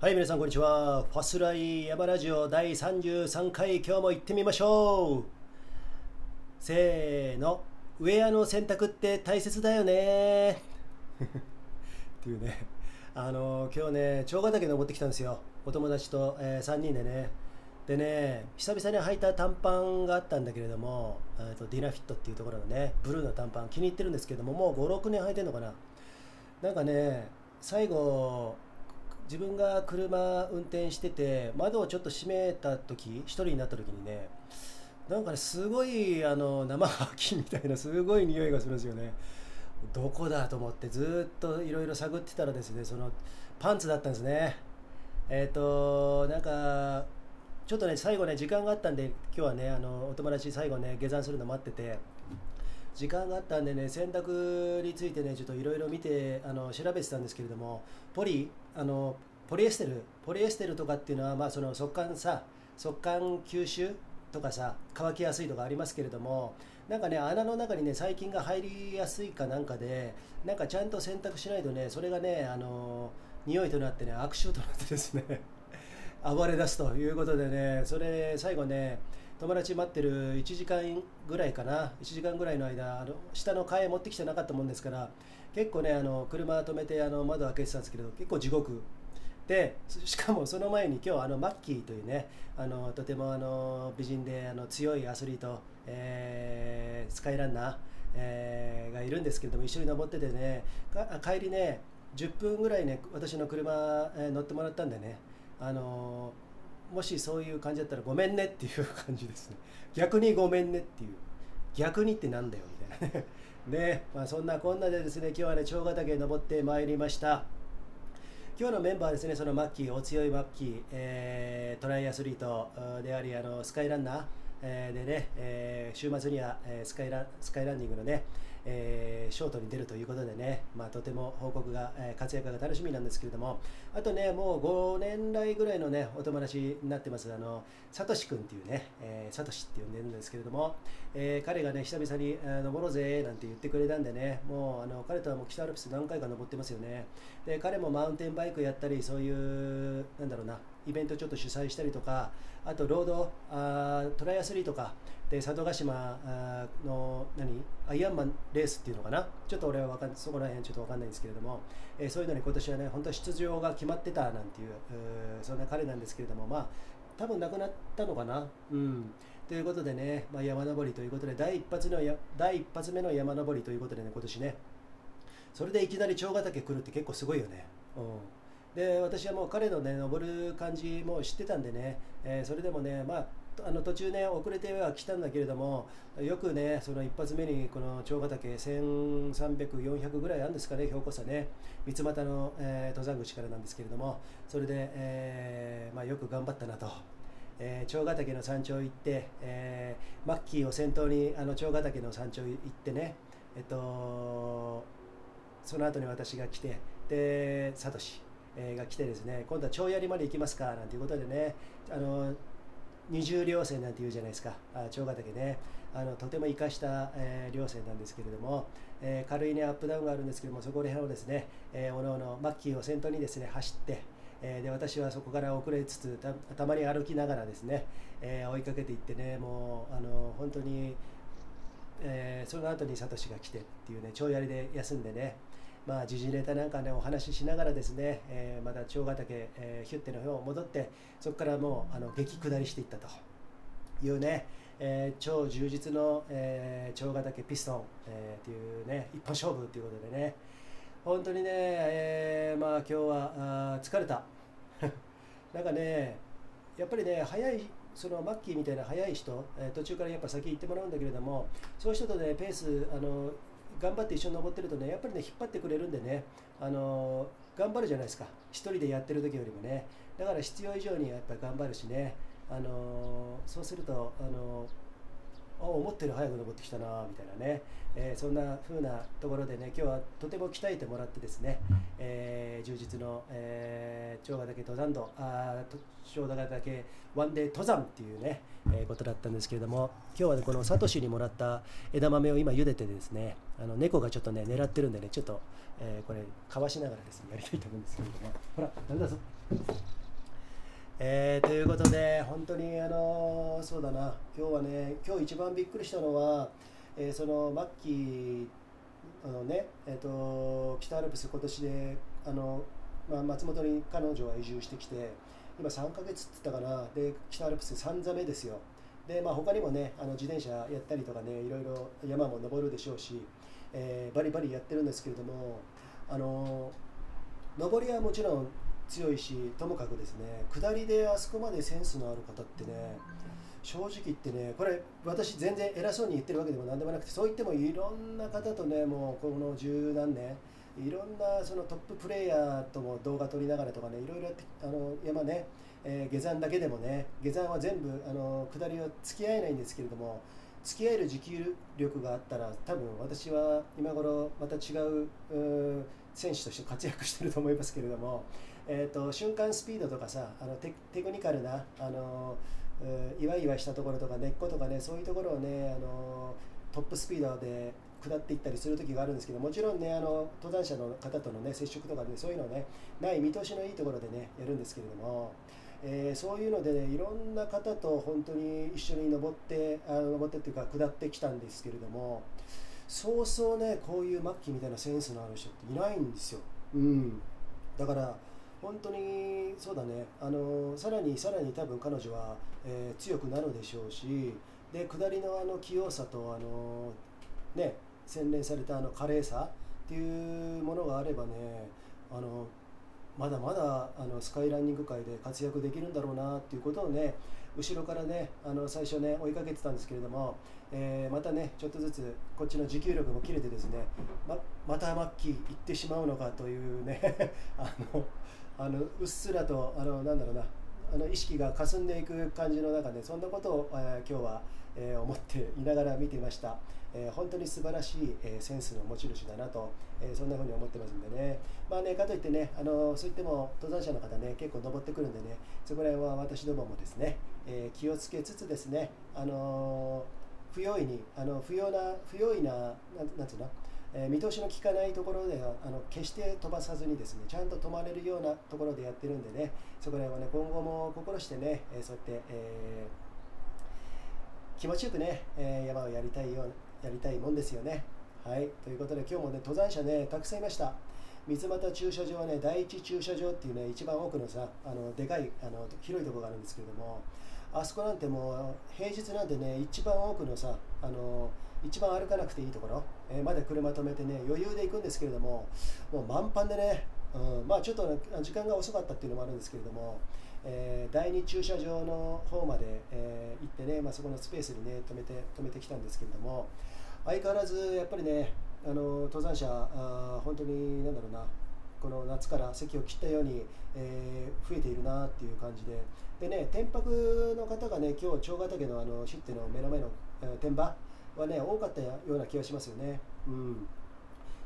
はい、皆さん、こんにちは。ファスライヤマラジオ第33回、今日も行ってみましょう。せーの、ウェアの選択って大切だよね。っていうね、あの今日ね、長ヶ岳登ってきたんですよ。お友達と、えー、3人でね。でね、久々に履いた短パンがあったんだけれども、とディナフィットっていうところのね、ブルーの短パン、気に入ってるんですけども、もう5、6年履いてるのかな。なんかね、最後、自分が車運転してて窓をちょっと閉めた時一人になった時にねなんかねすごいあの生乾きみたいなすごい匂いがするんですよね。どこだと思ってずっといろいろ探ってたらですねそのパンツだったんですね。えっ、ー、となんかちょっとね最後ね時間があったんで今日はねあのお友達最後ね下山するの待ってて時間があったんでね洗濯についてねちょっといろいろ見てあの調べてたんですけれどもポリあのポリエステルポリエステルとかっていうのはまあその速乾さ速乾吸収とかさ乾きやすいとかありますけれどもなんかね穴の中にね細菌が入りやすいかなんかでなんかちゃんと洗濯しないとねそれがねあの匂いとなってね悪臭となってですね 暴れ出すということでねそれ最後ね友達待ってる1時間ぐらいかな。1時間ぐらいの間あの下の替え持ってきてなかったもんですから結構ねあの車止めてあの窓開けてたんですけど結構地獄。でしかもその前に今日あのマッキーというねあのとてもあの美人であの強いアスリート、えー、スカイランナー、えー、がいるんですけれども一緒に登っててね帰りね10分ぐらいね私の車、えー、乗ってもらったんでねあのーもしそういう感じだったらごめんねっていう感じですね。逆にごめんねっていう。逆にってなんだよみたいなね。ね。まあ、そんなこんなでですね今日はね長ヶ岳登ってまいりました。今日のメンバーですねそのマッキーお強いマッキー、えー、トライアスリートでありあのスカイランナー、でね、えー、週末には、えー、スカイラスカイランニングのねえー、ショートに出るということでね、まあ、とても報告が、えー、活躍が楽しみなんですけれども、あとね、もう5年来ぐらいのね、お友達になってます、あの、サトシ君っていうね、えー、サトシって呼んでるんですけれども、えー、彼がね、久々に、えー、登ろうぜなんて言ってくれたんでね、もう、あの、彼とはもう北アルプス何回か登ってますよね。で、彼もマウンテンバイクやったり、そういう、なんだろうな、イベントちょっと主催したりとか、あとロード、あトライアスリーとか、で佐渡島の何アイアンマンレースっていうのかな、ちょっと俺はわかんそこら辺ちょっと分かんないんですけれども、えー、そういうのに今年はね、本当は出場が決まってたなんていう、そんな彼なんですけれども、まあ、多分亡くなったのかな？うんということでね、まあ、山登りということで第一発のや、第一発目の山登りということでね、今年ね、それでいきなり長ヶ岳来るって結構すごいよね。うんで私はもう彼のね登る感じも知ってたんでね、えー、それでもねまああの途中ね遅れては来たんだけれどもよくねその一発目にこの長ヶ岳1300、400ぐらいあるんですかね標高差ね三俣の、えー、登山口からなんですけれどもそれで、えー、まあ、よく頑張ったなと。えー、長ヶ岳の山頂行って、えー、マッキーを先頭にあの長ヶ岳の山頂行ってね、えっと、その後に私が来てでサトシ、が来てですね今度は長槍まで行きますかなんていうことでねあの二重稜線なんて言うじゃないですか。長ヶ岳ね。あのとても生かした、えー、稜線なんですけれども、えー、軽いねアップダウンがあるんですけどもそこら辺をですね、えー、おのおのマッキーを先頭にですね走ってえー、で私はそこから遅れつつたたまに歩きながらですね、えー、追いかけていってねもうあの本当に、えー、その後にサトシが来てっていうね長槍で休んでねまあ、時事ネタなんかねお話ししながらですね、えー、また長ヶ岳、えー、ヒュッテの方を戻ってそこからもうあの激下りしていったと。いうね、えー、超充実の、えー、長ヶ岳ピストン、えー、っていうね一本勝負ということでね。本当にね、えー、まあ今日はあ疲れた。なんかねやっぱりね早いそのマッキーみたいな速い人、えー、途中からやっぱ先行ってもらうんだけれどもそういう人とねペースあの頑張って一緒に登ってるとねやっぱりね引っ張ってくれるんでねあの頑張るじゃないですか。一人でやってる時よりもね。だから必要以上にやっぱり頑張るしね。あのそうするとあのあ思ってる早く登ってきたなみたいなね、えー、そんな風なところでね今日はとても鍛えてもらってですね、えー、充実の、えー、長ヶ岳登山道あ長ヶ岳ワンデー登山っていうね、えー、ことだったんですけれども今日はねこのサトシにもらった枝豆を今茹でてですねあの猫がちょっとね狙ってるんでねちょっと、えー、これかわしながらですねやりたいと思うんですけれども。ほらダメだぞ。えー、ということで、本当にあのそうだな、今日はね、今日一番びっくりしたのは、えー、そのマッキーあのね、えーと、北アルプス、今年であの、まあ、松本に彼女は移住してきて、今3ヶ月って言ったかな、で北アルプス3座目ですよ。でまあ、他にもねあの自転車やったりとかねいろいろ山も登るでしょうし、えー、バリバリやってるんですけれどもあの上りはもちろん強いしともかくですね下りであそこまでセンスのある方ってね正直言ってねこれ私全然偉そうに言ってるわけでも何でもなくてそう言ってもいろんな方とねもうこの十何年いろんなそのトッププレーヤーとも動画撮りながらとかねいろいろやってあの山ね、えー、下山だけでもね下山は全部あの下りは付き合えないんですけれども付き合える持久力があったら多分私は今頃また違う選手として活躍してると思いますけれどもえーと、瞬間スピードとかさあのテクニカルなあの、いわいわしたところとか根っことかねそういうところをねあのトップスピードで下っていったりする時があるんですけどもちろんねあの登山者の方との、ね、接触とかねそういうのねない見通しのいいところでねやるんですけれども、えー、そういうので、ね、いろんな方と本当に一緒に登ってあ登ってっていうか下ってきたんですけれどもそうそうねこういう末期みたいなセンスのある人っていないんですよ。うん、だから本当にそうだねあのさらにさらに多分彼女は、えー、強くなるでしょうしで下りのあの器用さとあの、ね、洗練されたあの華麗さっていうものがあればねあのまだまだあのスカイランニング界で活躍できるんだろうなっていうことをね後ろからねあの最初ね追いかけてたんですけれども、えー、またねちょっとずつこっちの持久力も切れてですねままた末期行ってしまうのかというね あのあのうっすらとあのなんだろうなあの意識が霞んでいく感じの中でそんなことを、えー、今日は、えー、思っていながら見ていました、えー、本当に素晴らしい、えセンスの持ち主だなと、えそんなふうに思ってますんでね。まあねかといってねあのそういっても登山者の方ね結構登ってくるんでねそこら辺は私どももですね、え気をつけつつですねあの不用意にあの不要な不用意なななんつうのえ、見通しの利かないところではあの決して飛ばさずにですねちゃんと止まれるようなところでやってるんでねそこら辺はね今後も心してね、え、そうやって、えー、気持ちよくね、え山をやりたいようなやりたいもんですよね。はいということで今日もね登山者ねたくさんいました。三俣駐車場はね第一駐車場っていうね一番多くのさあのでかいあの広いところがあるんですけれどもあそこなんてもう平日なんてね一番多くのさあの一番歩かなくていいところ、えー、まで車止めてね余裕で行くんですけれどももう満帆でね、うん、まあちょっと、ね、時間が遅かったっていうのもあるんですけれども、えー、第2駐車場の方まで、えー、行ってね、まあ、そこのスペースにね止めて止めてきたんですけれども相変わらずやっぱりねあの登山者あ本当になんだろうなこの夏から席を切ったように、えー、増えているなっていう感じででね天白の方がね今日長ヶ岳のあのシッテの目の前の、えー、天場はね多かったような気がしますよね。うん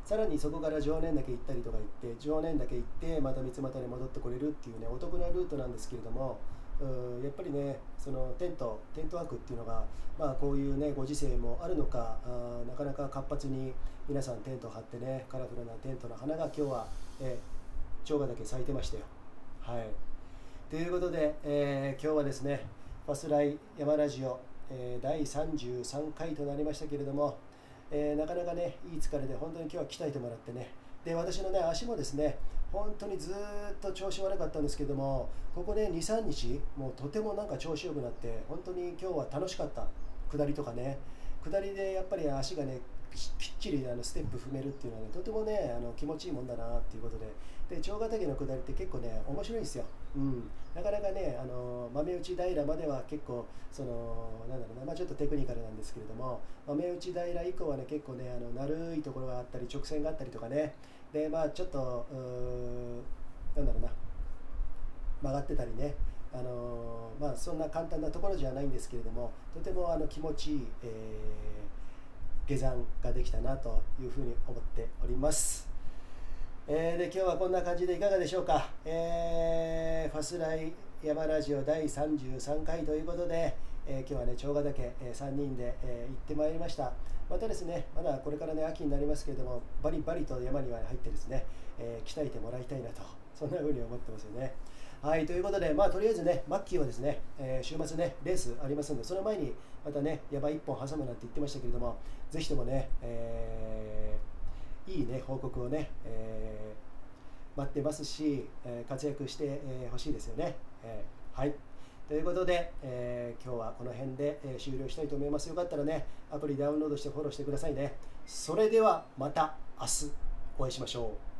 さらにそこから常念岳行ったりとか行って常念岳行ってまた三俣に戻ってこれるっていうねお得なルートなんですけれどもうやっぱりねそのテントテントワークっていうのが、まあ、こういうねご時世もあるのかあなかなか活発に皆さんテントを張ってねカラフルなテントの花が今日は、え長ヶ岳咲いてましたよ。はい、ということで、えー、今日はですねファスライ山ラジオえー、第33回となりましたけれども、えー、なかなかね、いい疲れで本当に今日は鍛えてもらってね、で私のね足もですね、本当にずっと調子悪かったんですけども、ここね、2、3日、もうとてもなんか調子良くなって、本当に今日は楽しかった、下りとかね、下りでやっぱり足がね、きっちりあのステップ踏めるっていうのはね、とてもね、あの気持ちいいもんだなっていうことで、で長ヶ岳の下りって結構ね、面白いんですよ。うん、なかなかね、あの豆打ち平までは結構、そのなんだろうな、まあ、ちょっとテクニカルなんですけれども、豆打ち平以降はね、結構ね、あのなるいところがあったり、直線があったりとかね、で、まあ、ちょっと、なんだろうな、曲がってたりね、あのまあ、そんな簡単なところじゃないんですけれども、とてもあの気持ちいい、えー、下山ができたなというふうに思っております。えー、で今日はこんな感じでいかがでしょうか、えー、ファスライ山ラジオ第33回ということで、えー、今日はね長ヶ岳、えー、3人で、えー、行ってまいりましたまたですねまだこれからね秋になりますけれどもバリバリと山には入ってですね、えー、鍛えてもらいたいなとそんな風に思ってますよね。はい、ということで、まあ、とりあえずね、マッキーはですね、えー、週末ね、レースありますんで、その前にまたね、やばい1本挟むなんて言ってましたけれども、ぜひともね、えー、いいね、報告をね、えー、待ってますし、え活躍してほ、えー、しいですよね。えはい。ということで、え今日はこの辺で、え終了したいと思います。よかったらね、アプリダウンロードしてフォローしてくださいね。それではまた明日お会いしましょう。